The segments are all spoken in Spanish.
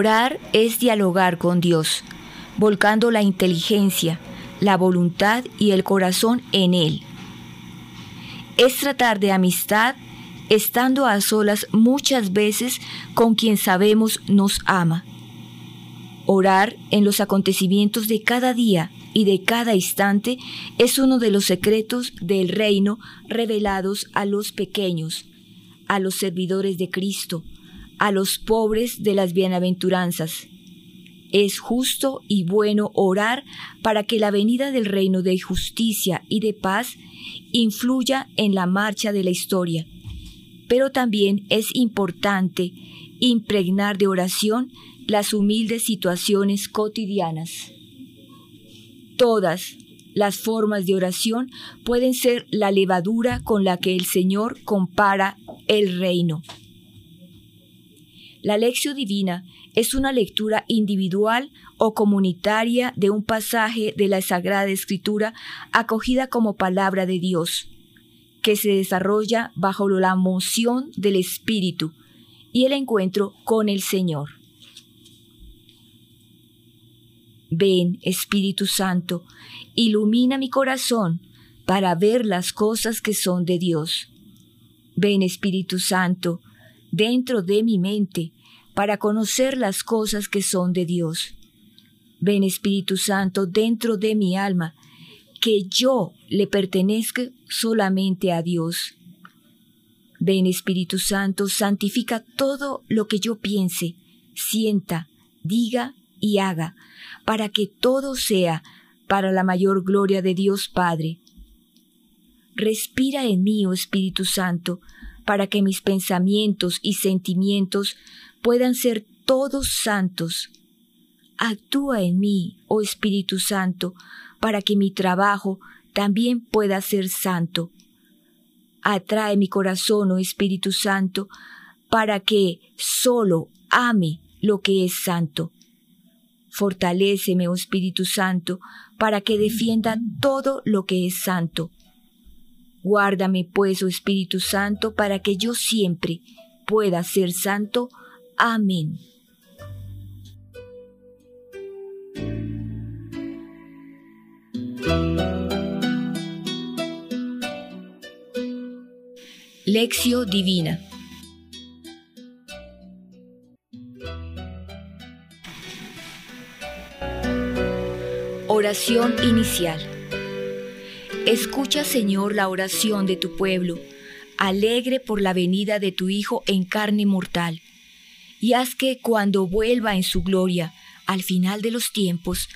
Orar es dialogar con Dios, volcando la inteligencia, la voluntad y el corazón en Él. Es tratar de amistad estando a solas muchas veces con quien sabemos nos ama. Orar en los acontecimientos de cada día y de cada instante es uno de los secretos del reino revelados a los pequeños, a los servidores de Cristo, a los pobres de las bienaventuranzas. Es justo y bueno orar para que la venida del reino de justicia y de paz influya en la marcha de la historia. Pero también es importante impregnar de oración las humildes situaciones cotidianas. Todas las formas de oración pueden ser la levadura con la que el Señor compara el reino. La lección divina es una lectura individual o comunitaria de un pasaje de la Sagrada Escritura acogida como palabra de Dios, que se desarrolla bajo la moción del Espíritu y el encuentro con el Señor. Ven, Espíritu Santo, ilumina mi corazón para ver las cosas que son de Dios. Ven, Espíritu Santo, dentro de mi mente para conocer las cosas que son de Dios. Ven Espíritu Santo dentro de mi alma, que yo le pertenezca solamente a Dios. Ven Espíritu Santo, santifica todo lo que yo piense, sienta, diga y haga, para que todo sea para la mayor gloria de Dios Padre. Respira en mí, oh Espíritu Santo, para que mis pensamientos y sentimientos puedan ser todos santos. Actúa en mí, oh Espíritu Santo, para que mi trabajo también pueda ser santo. Atrae mi corazón, oh Espíritu Santo, para que solo ame lo que es santo. Fortaléceme, oh Espíritu Santo, para que defienda todo lo que es santo. Guárdame, pues, oh Espíritu Santo, para que yo siempre pueda ser santo. Amén. Lección Divina Oración inicial. Escucha, Señor, la oración de tu pueblo, alegre por la venida de tu Hijo en carne mortal, y haz que cuando vuelva en su gloria, al final de los tiempos,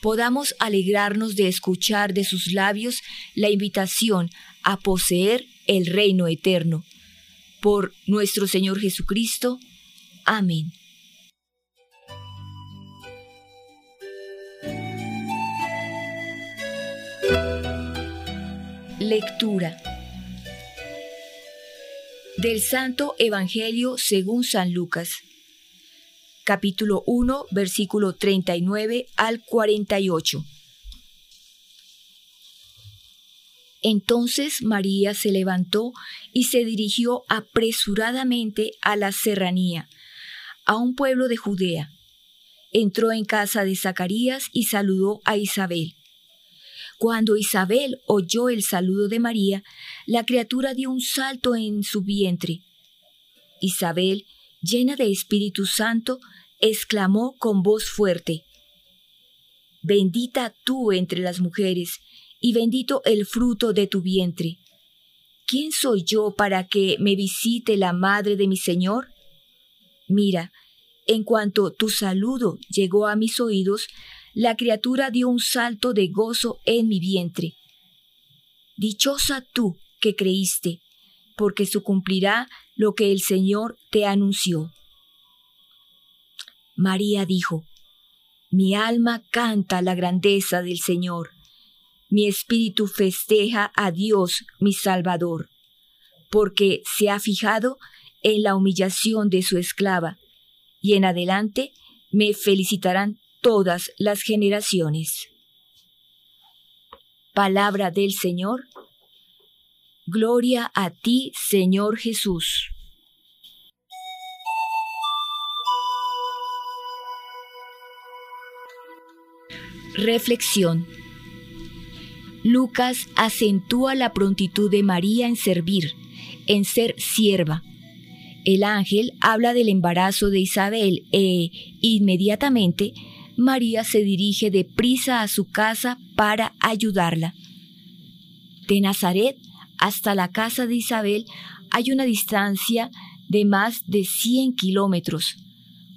podamos alegrarnos de escuchar de sus labios la invitación a poseer el reino eterno. Por nuestro Señor Jesucristo. Amén. Lectura del Santo Evangelio según San Lucas, capítulo 1, versículo 39 al 48. Entonces María se levantó y se dirigió apresuradamente a la serranía, a un pueblo de Judea. Entró en casa de Zacarías y saludó a Isabel. Cuando Isabel oyó el saludo de María, la criatura dio un salto en su vientre. Isabel, llena de Espíritu Santo, exclamó con voz fuerte, Bendita tú entre las mujeres, y bendito el fruto de tu vientre. ¿Quién soy yo para que me visite la madre de mi Señor? Mira, en cuanto tu saludo llegó a mis oídos, la criatura dio un salto de gozo en mi vientre. Dichosa tú que creíste, porque se cumplirá lo que el Señor te anunció. María dijo, Mi alma canta la grandeza del Señor, mi espíritu festeja a Dios mi Salvador, porque se ha fijado en la humillación de su esclava, y en adelante me felicitarán todas las generaciones. Palabra del Señor. Gloria a ti, Señor Jesús. Reflexión. Lucas acentúa la prontitud de María en servir, en ser sierva. El ángel habla del embarazo de Isabel e, inmediatamente, María se dirige deprisa a su casa para ayudarla. De Nazaret hasta la casa de Isabel hay una distancia de más de 100 kilómetros,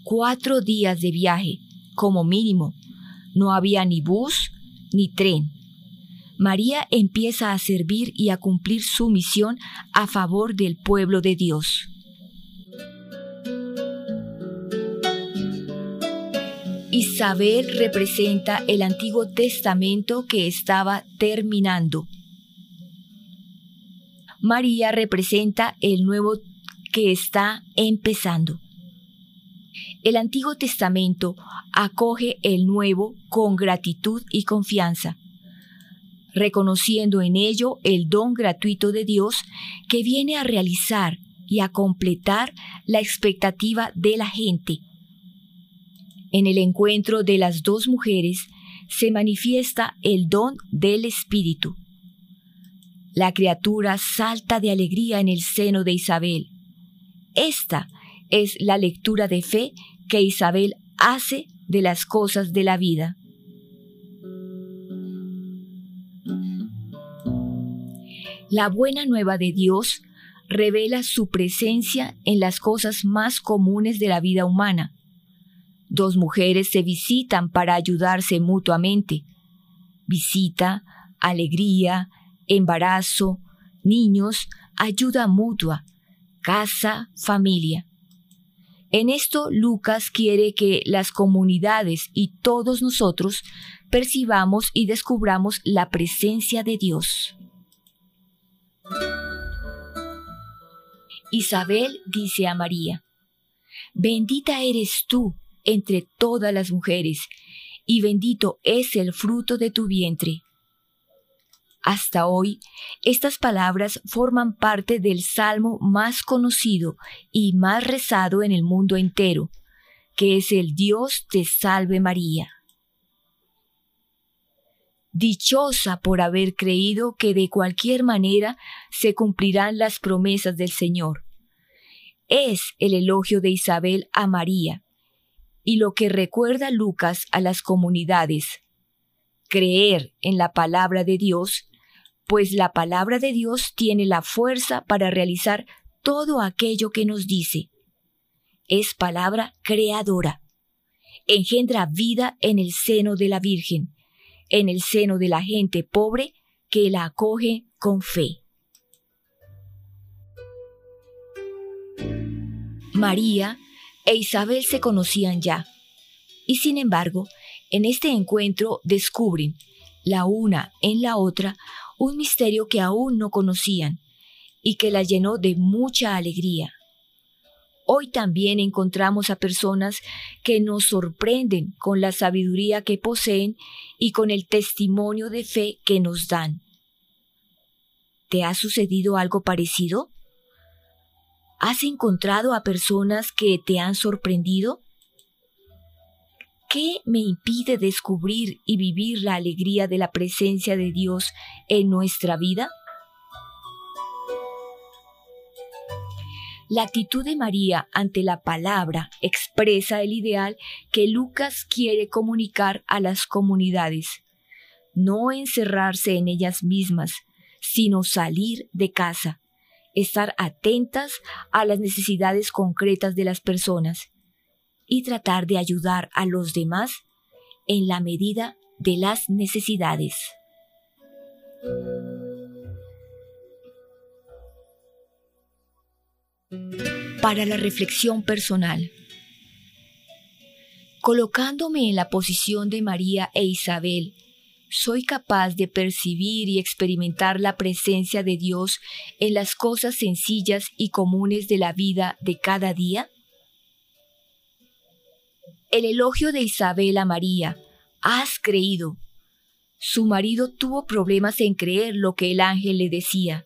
cuatro días de viaje, como mínimo. No había ni bus ni tren. María empieza a servir y a cumplir su misión a favor del pueblo de Dios. Isabel representa el Antiguo Testamento que estaba terminando. María representa el Nuevo que está empezando. El Antiguo Testamento acoge el Nuevo con gratitud y confianza, reconociendo en ello el don gratuito de Dios que viene a realizar y a completar la expectativa de la gente. En el encuentro de las dos mujeres se manifiesta el don del Espíritu. La criatura salta de alegría en el seno de Isabel, esta es la lectura de fe que Isabel hace de las cosas de la vida. La buena nueva de Dios revela su presencia en las cosas más comunes de la vida humana. Dos mujeres se visitan para ayudarse mutuamente. Visita, alegría, embarazo, niños, ayuda mutua, casa, familia. En esto Lucas quiere que las comunidades y todos nosotros percibamos y descubramos la presencia de Dios. Isabel dice a María, Bendita eres tú entre todas las mujeres, y bendito es el fruto de tu vientre. Hasta hoy, estas palabras forman parte del salmo más conocido y más rezado en el mundo entero, que es el Dios te salve María. Dichosa por haber creído que de cualquier manera se cumplirán las promesas del Señor. Es el elogio de Isabel a María y lo que recuerda Lucas a las comunidades. Creer en la palabra de Dios pues la palabra de Dios tiene la fuerza para realizar todo aquello que nos dice. Es palabra creadora. Engendra vida en el seno de la Virgen, en el seno de la gente pobre que la acoge con fe. María e Isabel se conocían ya, y sin embargo, en este encuentro descubren, la una en la otra, un misterio que aún no conocían y que la llenó de mucha alegría. Hoy también encontramos a personas que nos sorprenden con la sabiduría que poseen y con el testimonio de fe que nos dan. ¿Te ha sucedido algo parecido? ¿Has encontrado a personas que te han sorprendido? ¿Qué me impide descubrir y vivir la alegría de la presencia de Dios en nuestra vida? La actitud de María ante la palabra expresa el ideal que Lucas quiere comunicar a las comunidades. No encerrarse en ellas mismas, sino salir de casa, estar atentas a las necesidades concretas de las personas y tratar de ayudar a los demás en la medida de las necesidades. Para la reflexión personal. Colocándome en la posición de María e Isabel, ¿soy capaz de percibir y experimentar la presencia de Dios en las cosas sencillas y comunes de la vida de cada día? el elogio de Isabel a María. Has creído. Su marido tuvo problemas en creer lo que el ángel le decía.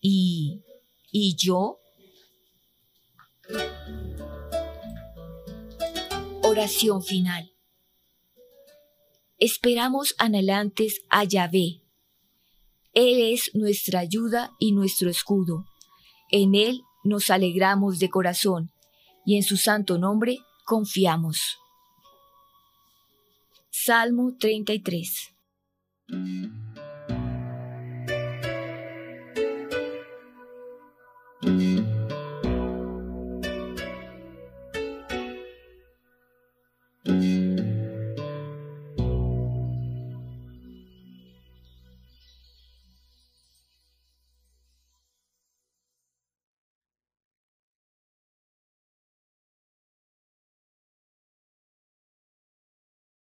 ¿Y... ¿Y yo? Oración final. Esperamos anhelantes a Yahvé. Él es nuestra ayuda y nuestro escudo. En Él nos alegramos de corazón y en su santo nombre confiamos. Salmo 33 Mm-hmm.